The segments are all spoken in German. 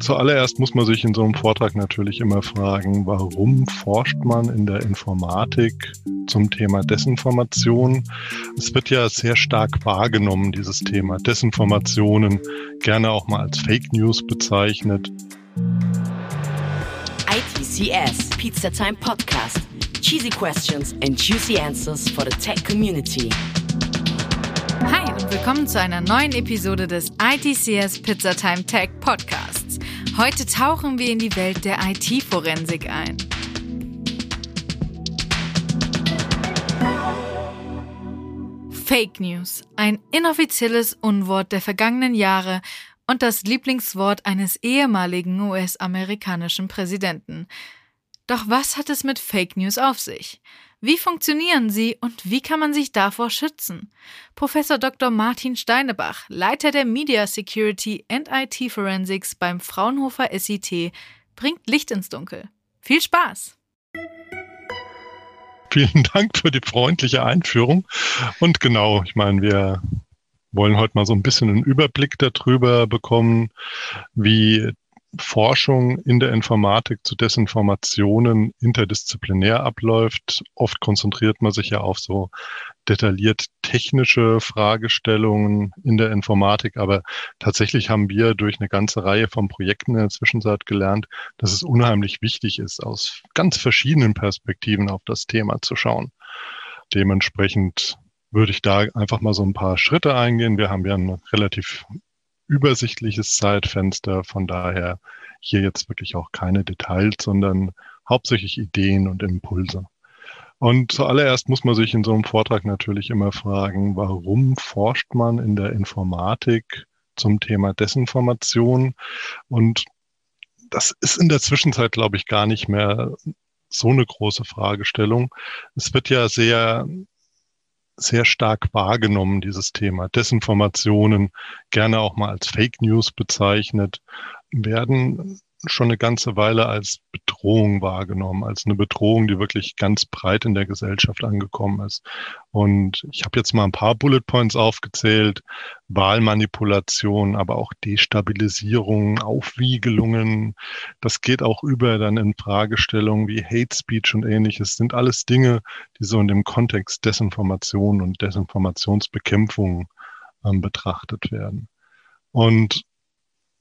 Zuallererst muss man sich in so einem Vortrag natürlich immer fragen, warum forscht man in der Informatik zum Thema Desinformation? Es wird ja sehr stark wahrgenommen, dieses Thema Desinformationen, gerne auch mal als Fake News bezeichnet. ITCS Pizza Time Podcast. Cheesy questions and juicy answers for the tech community. Willkommen zu einer neuen Episode des ITCS Pizza Time Tech Podcasts. Heute tauchen wir in die Welt der IT-Forensik ein. Fake News, ein inoffizielles Unwort der vergangenen Jahre und das Lieblingswort eines ehemaligen US-amerikanischen Präsidenten. Doch was hat es mit Fake News auf sich? Wie funktionieren sie und wie kann man sich davor schützen? Professor Dr. Martin Steinebach, Leiter der Media Security and IT Forensics beim Fraunhofer SIT, bringt Licht ins Dunkel. Viel Spaß! Vielen Dank für die freundliche Einführung. Und genau, ich meine, wir wollen heute mal so ein bisschen einen Überblick darüber bekommen, wie Forschung in der Informatik zu Desinformationen interdisziplinär abläuft. Oft konzentriert man sich ja auf so detailliert technische Fragestellungen in der Informatik, aber tatsächlich haben wir durch eine ganze Reihe von Projekten in der Zwischenzeit gelernt, dass es unheimlich wichtig ist, aus ganz verschiedenen Perspektiven auf das Thema zu schauen. Dementsprechend würde ich da einfach mal so ein paar Schritte eingehen. Wir haben ja ein relativ übersichtliches Zeitfenster. Von daher hier jetzt wirklich auch keine Details, sondern hauptsächlich Ideen und Impulse. Und zuallererst muss man sich in so einem Vortrag natürlich immer fragen, warum forscht man in der Informatik zum Thema Desinformation? Und das ist in der Zwischenzeit, glaube ich, gar nicht mehr so eine große Fragestellung. Es wird ja sehr sehr stark wahrgenommen, dieses Thema. Desinformationen, gerne auch mal als Fake News bezeichnet, werden schon eine ganze Weile als Bedrohung wahrgenommen, als eine Bedrohung, die wirklich ganz breit in der Gesellschaft angekommen ist. Und ich habe jetzt mal ein paar Bullet Points aufgezählt. Wahlmanipulation, aber auch Destabilisierung, Aufwiegelungen. Das geht auch über dann in Fragestellungen wie Hate Speech und ähnliches. Sind alles Dinge, die so in dem Kontext Desinformation und Desinformationsbekämpfung ähm, betrachtet werden. Und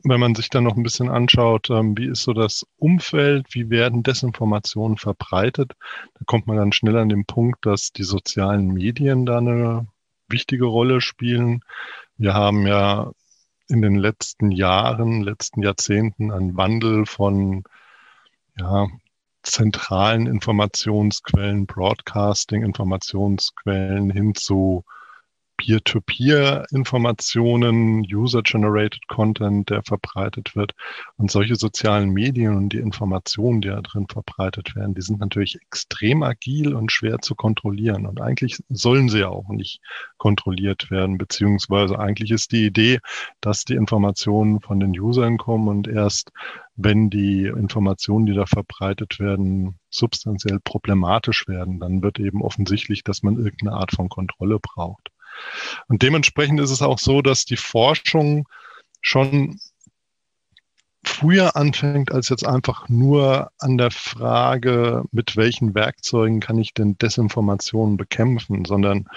wenn man sich dann noch ein bisschen anschaut, ähm, wie ist so das Umfeld, wie werden Desinformationen verbreitet, da kommt man dann schnell an den Punkt, dass die sozialen Medien da eine wichtige Rolle spielen. Wir haben ja in den letzten Jahren, letzten Jahrzehnten einen Wandel von ja, zentralen Informationsquellen, Broadcasting, Informationsquellen hin zu Peer-to-Peer-Informationen, User-Generated Content, der verbreitet wird. Und solche sozialen Medien und die Informationen, die da drin verbreitet werden, die sind natürlich extrem agil und schwer zu kontrollieren. Und eigentlich sollen sie ja auch nicht kontrolliert werden, beziehungsweise eigentlich ist die Idee, dass die Informationen von den Usern kommen und erst wenn die Informationen, die da verbreitet werden, substanziell problematisch werden, dann wird eben offensichtlich, dass man irgendeine Art von Kontrolle braucht. Und dementsprechend ist es auch so, dass die Forschung schon früher anfängt als jetzt einfach nur an der Frage, mit welchen Werkzeugen kann ich denn Desinformationen bekämpfen, sondern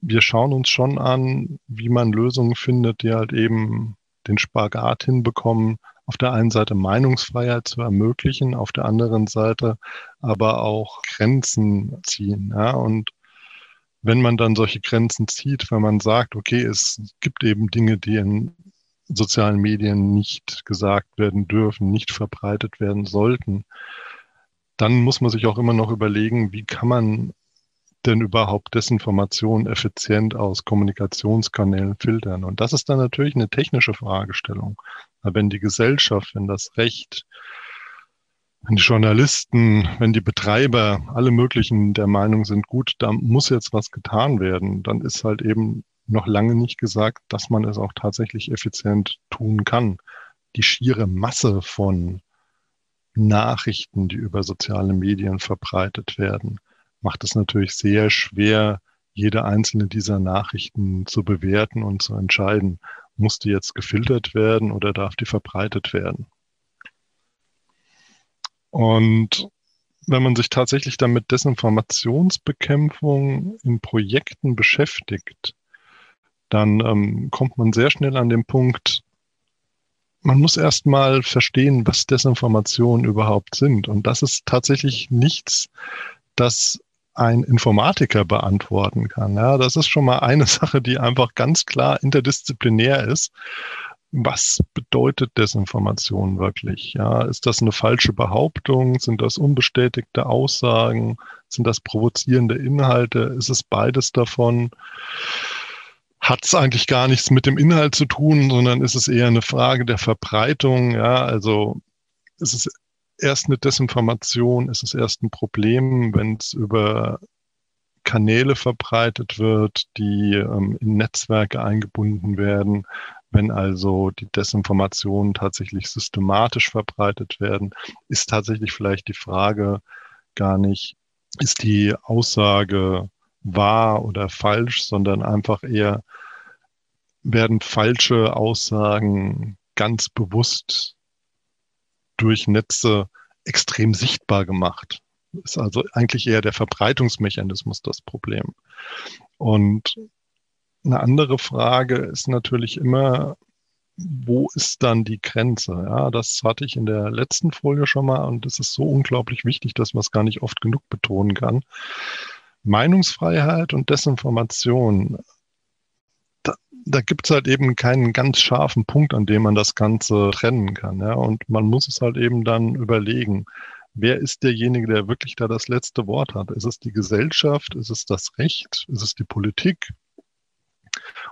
wir schauen uns schon an, wie man Lösungen findet, die halt eben den Spagat hinbekommen, auf der einen Seite Meinungsfreiheit zu ermöglichen, auf der anderen Seite aber auch Grenzen ziehen. Ja, und wenn man dann solche Grenzen zieht, wenn man sagt, okay, es gibt eben Dinge, die in sozialen Medien nicht gesagt werden dürfen, nicht verbreitet werden sollten, dann muss man sich auch immer noch überlegen, wie kann man denn überhaupt Desinformation effizient aus Kommunikationskanälen filtern? Und das ist dann natürlich eine technische Fragestellung. Wenn die Gesellschaft, wenn das Recht, wenn die Journalisten, wenn die Betreiber, alle möglichen der Meinung sind, gut, da muss jetzt was getan werden, dann ist halt eben noch lange nicht gesagt, dass man es auch tatsächlich effizient tun kann. Die schiere Masse von Nachrichten, die über soziale Medien verbreitet werden, macht es natürlich sehr schwer, jede einzelne dieser Nachrichten zu bewerten und zu entscheiden. muss die jetzt gefiltert werden oder darf die verbreitet werden? Und wenn man sich tatsächlich dann mit Desinformationsbekämpfung in Projekten beschäftigt, dann ähm, kommt man sehr schnell an den Punkt, man muss erst mal verstehen, was Desinformationen überhaupt sind. Und das ist tatsächlich nichts, das ein Informatiker beantworten kann. Ja, das ist schon mal eine Sache, die einfach ganz klar interdisziplinär ist. Was bedeutet Desinformation wirklich? Ja, ist das eine falsche Behauptung? Sind das unbestätigte Aussagen? Sind das provozierende Inhalte? Ist es beides davon? Hat es eigentlich gar nichts mit dem Inhalt zu tun, sondern ist es eher eine Frage der Verbreitung? Ja, also ist es erst eine Desinformation, ist es erst ein Problem, wenn es über Kanäle verbreitet wird, die ähm, in Netzwerke eingebunden werden, wenn also die Desinformationen tatsächlich systematisch verbreitet werden, ist tatsächlich vielleicht die Frage gar nicht, ist die Aussage wahr oder falsch, sondern einfach eher, werden falsche Aussagen ganz bewusst durch Netze extrem sichtbar gemacht. Ist also eigentlich eher der Verbreitungsmechanismus das Problem. Und eine andere Frage ist natürlich immer, wo ist dann die Grenze? Ja, das hatte ich in der letzten Folie schon mal und es ist so unglaublich wichtig, dass man es gar nicht oft genug betonen kann. Meinungsfreiheit und Desinformation da gibt es halt eben keinen ganz scharfen Punkt, an dem man das Ganze trennen kann. Ja? Und man muss es halt eben dann überlegen, wer ist derjenige, der wirklich da das letzte Wort hat? Ist es die Gesellschaft? Ist es das Recht? Ist es die Politik?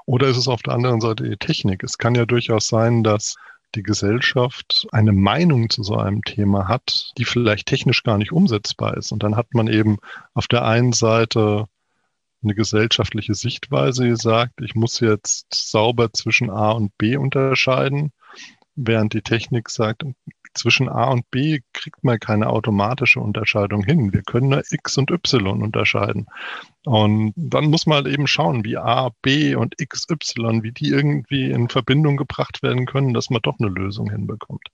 Oder ist es auf der anderen Seite die Technik? Es kann ja durchaus sein, dass die Gesellschaft eine Meinung zu so einem Thema hat, die vielleicht technisch gar nicht umsetzbar ist. Und dann hat man eben auf der einen Seite eine gesellschaftliche Sichtweise, die sagt, ich muss jetzt sauber zwischen A und B unterscheiden, während die Technik sagt, zwischen A und B kriegt man keine automatische Unterscheidung hin. Wir können nur X und Y unterscheiden. Und dann muss man halt eben schauen, wie A, B und X, Y, wie die irgendwie in Verbindung gebracht werden können, dass man doch eine Lösung hinbekommt.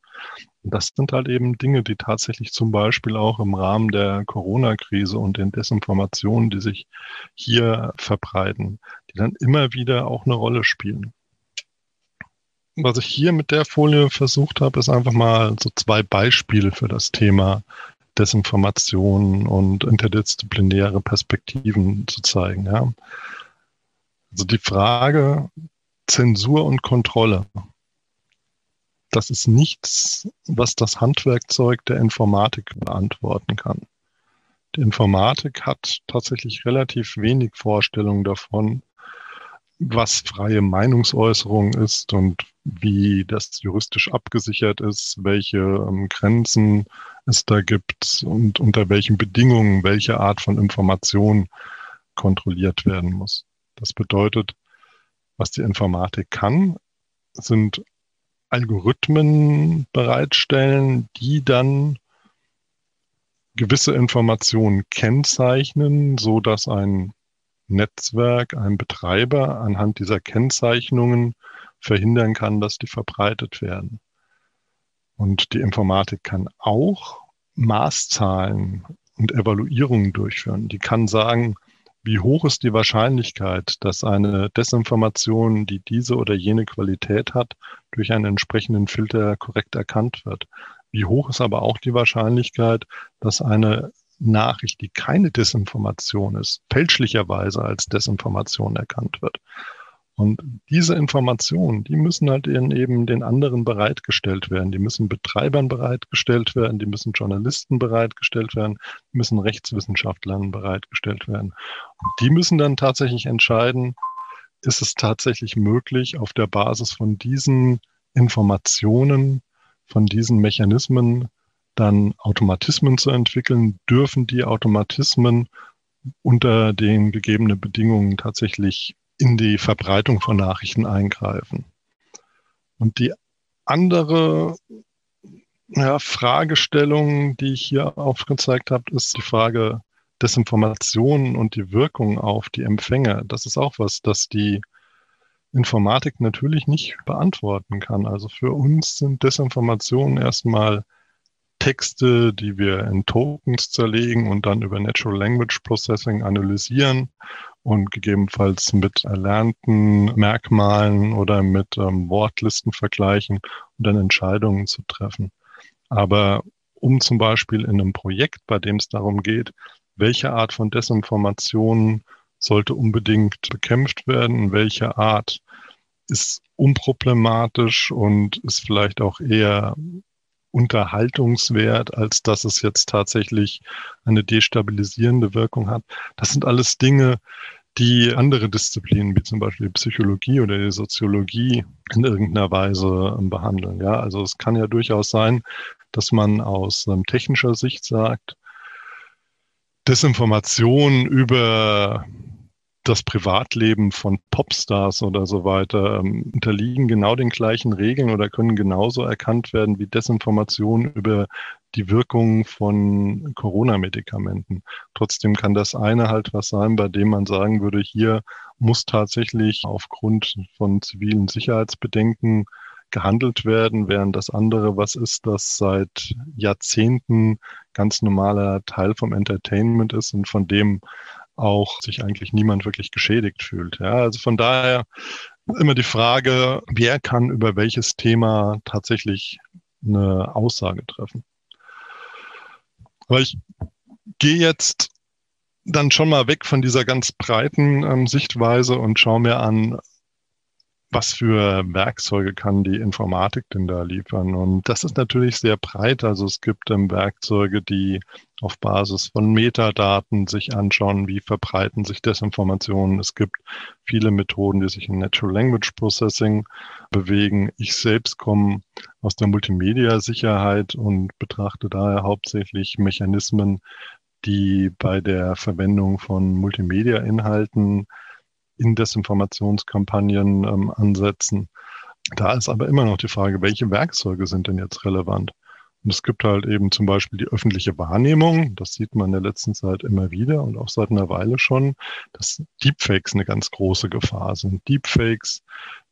Und das sind halt eben Dinge, die tatsächlich zum Beispiel auch im Rahmen der Corona-Krise und den Desinformationen, die sich hier verbreiten, die dann immer wieder auch eine Rolle spielen was ich hier mit der Folie versucht habe, ist einfach mal so zwei Beispiele für das Thema Desinformation und interdisziplinäre Perspektiven zu zeigen. Ja. Also die Frage Zensur und Kontrolle. Das ist nichts, was das Handwerkzeug der Informatik beantworten kann. Die Informatik hat tatsächlich relativ wenig Vorstellung davon, was freie Meinungsäußerung ist und wie das juristisch abgesichert ist, welche ähm, Grenzen es da gibt und unter welchen Bedingungen welche Art von Information kontrolliert werden muss. Das bedeutet, was die Informatik kann, sind Algorithmen bereitstellen, die dann gewisse Informationen kennzeichnen, so dass ein Netzwerk, ein Betreiber anhand dieser Kennzeichnungen verhindern kann, dass die verbreitet werden. Und die Informatik kann auch Maßzahlen und Evaluierungen durchführen. Die kann sagen, wie hoch ist die Wahrscheinlichkeit, dass eine Desinformation, die diese oder jene Qualität hat, durch einen entsprechenden Filter korrekt erkannt wird. Wie hoch ist aber auch die Wahrscheinlichkeit, dass eine Nachricht, die keine Desinformation ist, fälschlicherweise als Desinformation erkannt wird. Und diese Informationen, die müssen halt eben den anderen bereitgestellt werden. Die müssen Betreibern bereitgestellt werden, die müssen Journalisten bereitgestellt werden, die müssen Rechtswissenschaftlern bereitgestellt werden. Und die müssen dann tatsächlich entscheiden, ist es tatsächlich möglich, auf der Basis von diesen Informationen, von diesen Mechanismen dann Automatismen zu entwickeln, dürfen die Automatismen unter den gegebenen Bedingungen tatsächlich in die Verbreitung von Nachrichten eingreifen. Und die andere ja, Fragestellung, die ich hier aufgezeigt habe, ist die Frage Desinformation und die Wirkung auf die Empfänger. Das ist auch was, das die Informatik natürlich nicht beantworten kann. Also für uns sind Desinformationen erstmal Texte, die wir in Tokens zerlegen und dann über Natural Language Processing analysieren und gegebenenfalls mit erlernten Merkmalen oder mit ähm, Wortlisten vergleichen und dann Entscheidungen zu treffen. Aber um zum Beispiel in einem Projekt, bei dem es darum geht, welche Art von Desinformation sollte unbedingt bekämpft werden, welche Art ist unproblematisch und ist vielleicht auch eher unterhaltungswert, als dass es jetzt tatsächlich eine destabilisierende Wirkung hat. Das sind alles Dinge, die andere Disziplinen, wie zum Beispiel die Psychologie oder die Soziologie, in irgendeiner Weise ähm, behandeln. Ja, also es kann ja durchaus sein, dass man aus ähm, technischer Sicht sagt, Desinformation über das Privatleben von Popstars oder so weiter ähm, unterliegen genau den gleichen Regeln oder können genauso erkannt werden wie Desinformation über die Wirkung von Corona-Medikamenten. Trotzdem kann das eine halt was sein, bei dem man sagen würde, hier muss tatsächlich aufgrund von zivilen Sicherheitsbedenken gehandelt werden, während das andere was ist, das seit Jahrzehnten ganz normaler Teil vom Entertainment ist und von dem auch sich eigentlich niemand wirklich geschädigt fühlt. Ja, also von daher immer die Frage, wer kann über welches Thema tatsächlich eine Aussage treffen. Aber ich gehe jetzt dann schon mal weg von dieser ganz breiten ähm, Sichtweise und schaue mir an, was für Werkzeuge kann die Informatik denn da liefern? Und das ist natürlich sehr breit. Also es gibt ähm, Werkzeuge, die auf Basis von Metadaten sich anschauen, wie verbreiten sich Desinformationen. Es gibt viele Methoden, die sich in Natural Language Processing bewegen. Ich selbst komme aus der Multimedia-Sicherheit und betrachte daher hauptsächlich Mechanismen, die bei der Verwendung von Multimedia-Inhalten in Desinformationskampagnen ähm, ansetzen. Da ist aber immer noch die Frage, welche Werkzeuge sind denn jetzt relevant? Und es gibt halt eben zum Beispiel die öffentliche Wahrnehmung. Das sieht man in der letzten Zeit immer wieder und auch seit einer Weile schon, dass Deepfakes eine ganz große Gefahr sind. Deepfakes,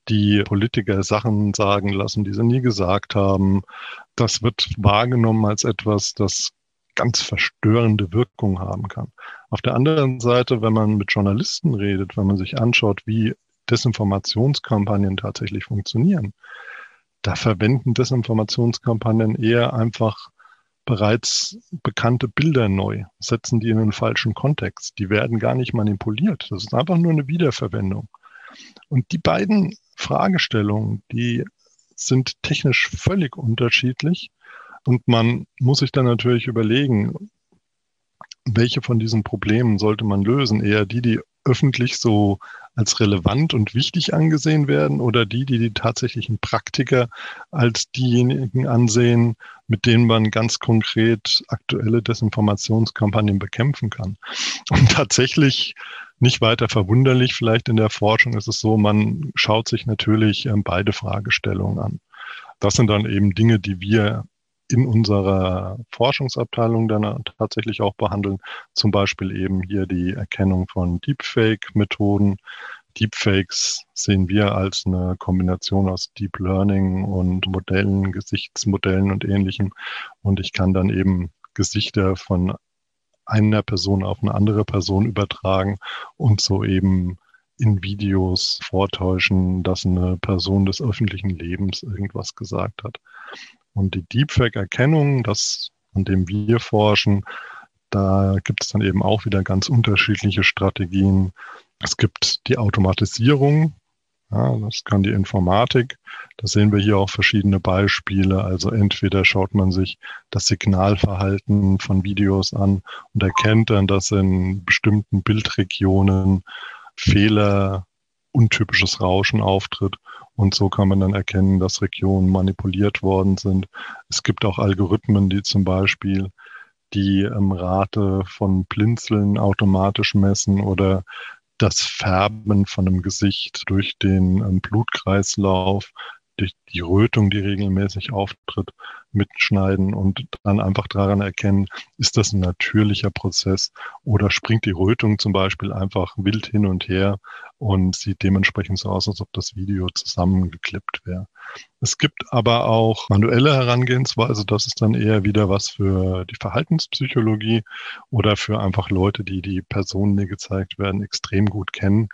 die Politiker Sachen sagen lassen, die sie nie gesagt haben. Das wird wahrgenommen als etwas, das ganz verstörende Wirkung haben kann. Auf der anderen Seite, wenn man mit Journalisten redet, wenn man sich anschaut, wie Desinformationskampagnen tatsächlich funktionieren, da verwenden Desinformationskampagnen eher einfach bereits bekannte Bilder neu, setzen die in einen falschen Kontext. Die werden gar nicht manipuliert. Das ist einfach nur eine Wiederverwendung. Und die beiden Fragestellungen, die sind technisch völlig unterschiedlich. Und man muss sich dann natürlich überlegen, welche von diesen Problemen sollte man lösen? Eher die, die öffentlich so als relevant und wichtig angesehen werden oder die, die die tatsächlichen Praktiker als diejenigen ansehen, mit denen man ganz konkret aktuelle Desinformationskampagnen bekämpfen kann. Und tatsächlich nicht weiter verwunderlich, vielleicht in der Forschung ist es so, man schaut sich natürlich ähm, beide Fragestellungen an. Das sind dann eben Dinge, die wir in unserer Forschungsabteilung dann tatsächlich auch behandeln. Zum Beispiel eben hier die Erkennung von Deepfake-Methoden. Deepfakes sehen wir als eine Kombination aus Deep Learning und Modellen, Gesichtsmodellen und ähnlichem. Und ich kann dann eben Gesichter von einer Person auf eine andere Person übertragen und so eben in Videos vortäuschen, dass eine Person des öffentlichen Lebens irgendwas gesagt hat. Und die Deepfake-Erkennung, das, an dem wir forschen, da gibt es dann eben auch wieder ganz unterschiedliche Strategien. Es gibt die Automatisierung, ja, das kann die Informatik. Da sehen wir hier auch verschiedene Beispiele. Also entweder schaut man sich das Signalverhalten von Videos an und erkennt dann, dass in bestimmten Bildregionen Fehler, untypisches Rauschen auftritt. Und so kann man dann erkennen, dass Regionen manipuliert worden sind. Es gibt auch Algorithmen, die zum Beispiel die ähm, Rate von Blinzeln automatisch messen oder das Färben von einem Gesicht durch den ähm, Blutkreislauf, die, die Rötung, die regelmäßig auftritt, mitschneiden und dann einfach daran erkennen, ist das ein natürlicher Prozess oder springt die Rötung zum Beispiel einfach wild hin und her und sieht dementsprechend so aus, als ob das Video zusammengeklippt wäre. Es gibt aber auch manuelle Herangehensweise, das ist dann eher wieder was für die Verhaltenspsychologie oder für einfach Leute, die die Personen, die gezeigt werden, extrem gut kennen,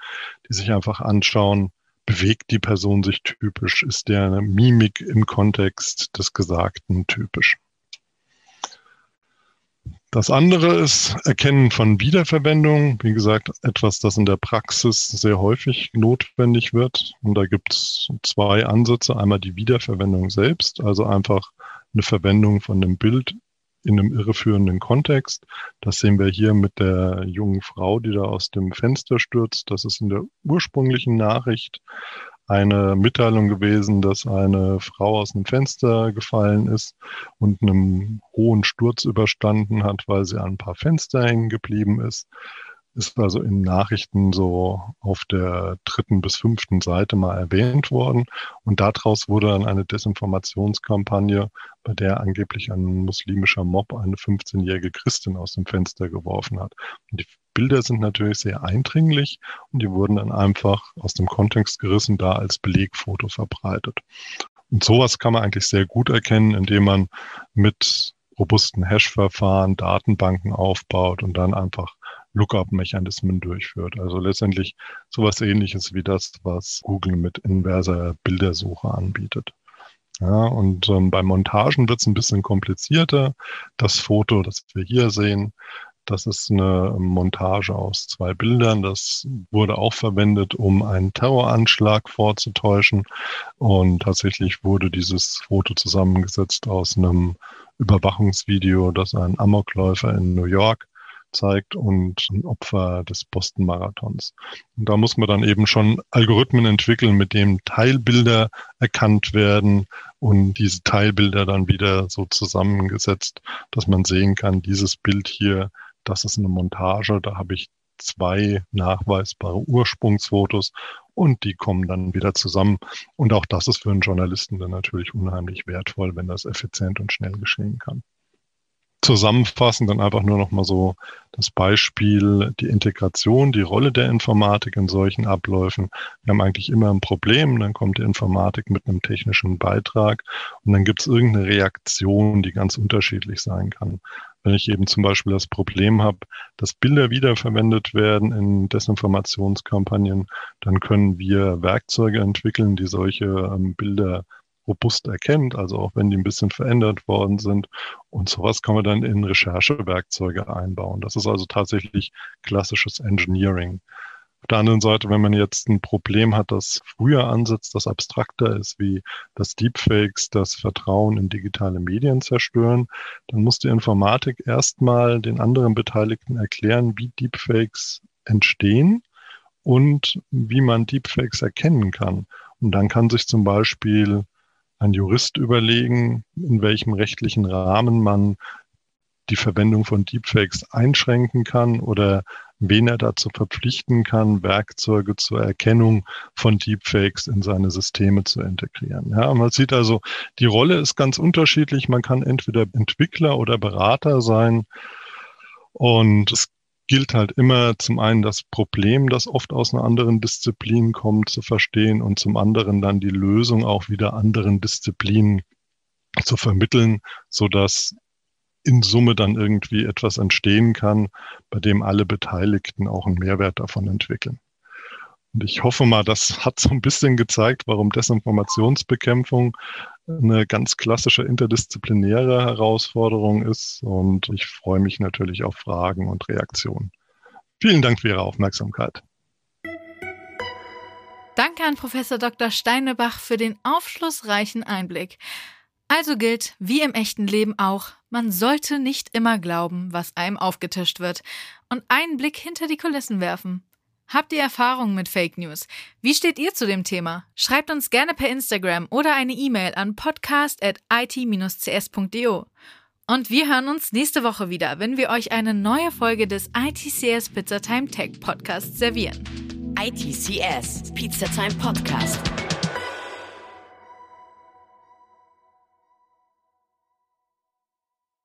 die sich einfach anschauen, bewegt die Person sich typisch? Ist der Mimik im Kontext des Gesagten typisch? Das andere ist Erkennen von Wiederverwendung. Wie gesagt, etwas, das in der Praxis sehr häufig notwendig wird. Und da gibt es zwei Ansätze. Einmal die Wiederverwendung selbst, also einfach eine Verwendung von dem Bild in einem irreführenden Kontext. Das sehen wir hier mit der jungen Frau, die da aus dem Fenster stürzt. Das ist in der ursprünglichen Nachricht eine Mitteilung gewesen, dass eine Frau aus einem Fenster gefallen ist und einem hohen Sturz überstanden hat, weil sie an ein paar Fenster hängen geblieben ist ist also in Nachrichten so auf der dritten bis fünften Seite mal erwähnt worden. Und daraus wurde dann eine Desinformationskampagne, bei der angeblich ein muslimischer Mob eine 15-jährige Christin aus dem Fenster geworfen hat. Und die Bilder sind natürlich sehr eindringlich und die wurden dann einfach aus dem Kontext gerissen, da als Belegfoto verbreitet. Und sowas kann man eigentlich sehr gut erkennen, indem man mit robusten Hash-Verfahren Datenbanken aufbaut und dann einfach Lookup-Mechanismen durchführt. Also letztendlich sowas ähnliches wie das, was Google mit inverser Bildersuche anbietet. Ja, und ähm, bei Montagen wird es ein bisschen komplizierter. Das Foto, das wir hier sehen, das ist eine Montage aus zwei Bildern. Das wurde auch verwendet, um einen Terroranschlag vorzutäuschen. Und tatsächlich wurde dieses Foto zusammengesetzt aus einem Überwachungsvideo, das ein Amokläufer in New York zeigt und ein Opfer des Boston-Marathons. Und da muss man dann eben schon Algorithmen entwickeln, mit dem Teilbilder erkannt werden und diese Teilbilder dann wieder so zusammengesetzt, dass man sehen kann, dieses Bild hier, das ist eine Montage, da habe ich zwei nachweisbare Ursprungsfotos und die kommen dann wieder zusammen. Und auch das ist für einen Journalisten dann natürlich unheimlich wertvoll, wenn das effizient und schnell geschehen kann zusammenfassen, dann einfach nur noch mal so das Beispiel, die Integration, die Rolle der Informatik in solchen Abläufen. Wir haben eigentlich immer ein Problem, dann kommt die Informatik mit einem technischen Beitrag und dann gibt es irgendeine Reaktion, die ganz unterschiedlich sein kann. Wenn ich eben zum Beispiel das Problem habe, dass Bilder wiederverwendet werden in Desinformationskampagnen, dann können wir Werkzeuge entwickeln, die solche ähm, Bilder robust erkennt, also auch wenn die ein bisschen verändert worden sind. Und sowas kann man dann in Recherchewerkzeuge einbauen. Das ist also tatsächlich klassisches Engineering. Auf der anderen Seite, wenn man jetzt ein Problem hat, das früher ansetzt, das abstrakter ist, wie das Deepfakes das Vertrauen in digitale Medien zerstören, dann muss die Informatik erstmal den anderen Beteiligten erklären, wie Deepfakes entstehen und wie man Deepfakes erkennen kann. Und dann kann sich zum Beispiel ein Jurist überlegen, in welchem rechtlichen Rahmen man die Verwendung von Deepfakes einschränken kann oder wen er dazu verpflichten kann, Werkzeuge zur Erkennung von Deepfakes in seine Systeme zu integrieren. Ja, man sieht also, die Rolle ist ganz unterschiedlich. Man kann entweder Entwickler oder Berater sein. Und es gilt halt immer zum einen das Problem, das oft aus einer anderen Disziplin kommt, zu verstehen und zum anderen dann die Lösung auch wieder anderen Disziplinen zu vermitteln, so dass in Summe dann irgendwie etwas entstehen kann, bei dem alle Beteiligten auch einen Mehrwert davon entwickeln. Und ich hoffe mal, das hat so ein bisschen gezeigt, warum Desinformationsbekämpfung eine ganz klassische interdisziplinäre Herausforderung ist. Und ich freue mich natürlich auf Fragen und Reaktionen. Vielen Dank für Ihre Aufmerksamkeit. Danke an Professor Dr. Steinebach für den aufschlussreichen Einblick. Also gilt, wie im echten Leben auch, man sollte nicht immer glauben, was einem aufgetischt wird und einen Blick hinter die Kulissen werfen. Habt ihr Erfahrungen mit Fake News? Wie steht ihr zu dem Thema? Schreibt uns gerne per Instagram oder eine E-Mail an podcast.it-cs.de. Und wir hören uns nächste Woche wieder, wenn wir euch eine neue Folge des ITCS Pizza Time Tech Podcast servieren. ITCS Pizza Time Podcast.